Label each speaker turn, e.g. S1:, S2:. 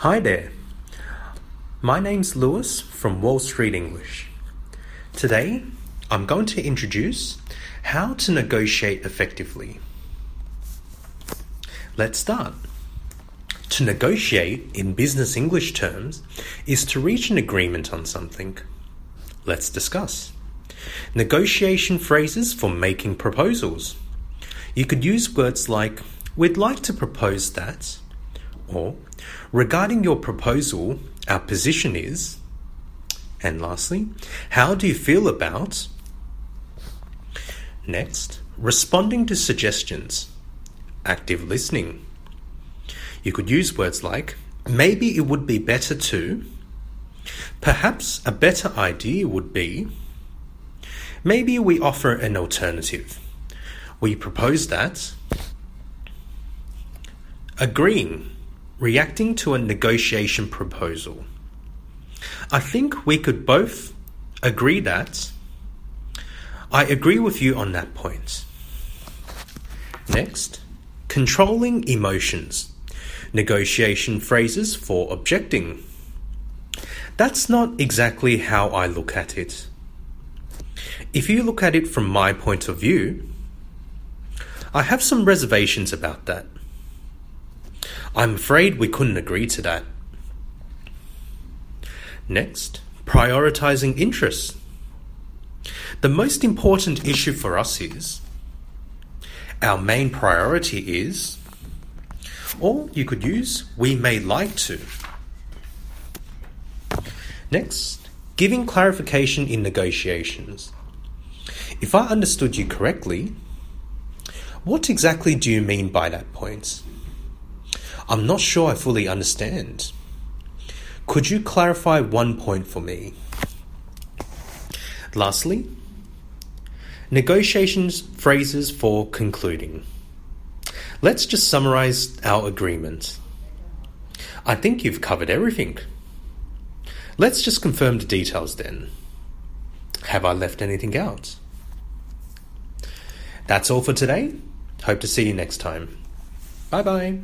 S1: Hi there. My name's Lewis from Wall Street English. Today, I'm going to introduce how to negotiate effectively. Let's start. To negotiate in business English terms is to reach an agreement on something. Let's discuss. Negotiation phrases for making proposals. You could use words like, We'd like to propose that, or Regarding your proposal, our position is, and lastly, how do you feel about? Next, responding to suggestions, active listening. You could use words like, maybe it would be better to, perhaps a better idea would be, maybe we offer an alternative. We propose that, agreeing reacting to a negotiation proposal. I think we could both agree that I agree with you on that point. Next, controlling emotions. Negotiation phrases for objecting. That's not exactly how I look at it. If you look at it from my point of view, I have some reservations about that. I'm afraid we couldn't agree to that. Next, prioritizing interests. The most important issue for us is our main priority is, or you could use we may like to. Next, giving clarification in negotiations. If I understood you correctly, what exactly do you mean by that point? I'm not sure I fully understand. Could you clarify one point for me? Lastly, negotiations phrases for concluding. Let's just summarize our agreement. I think you've covered everything. Let's just confirm the details then. Have I left anything out? That's all for today. Hope to see you next time. Bye bye.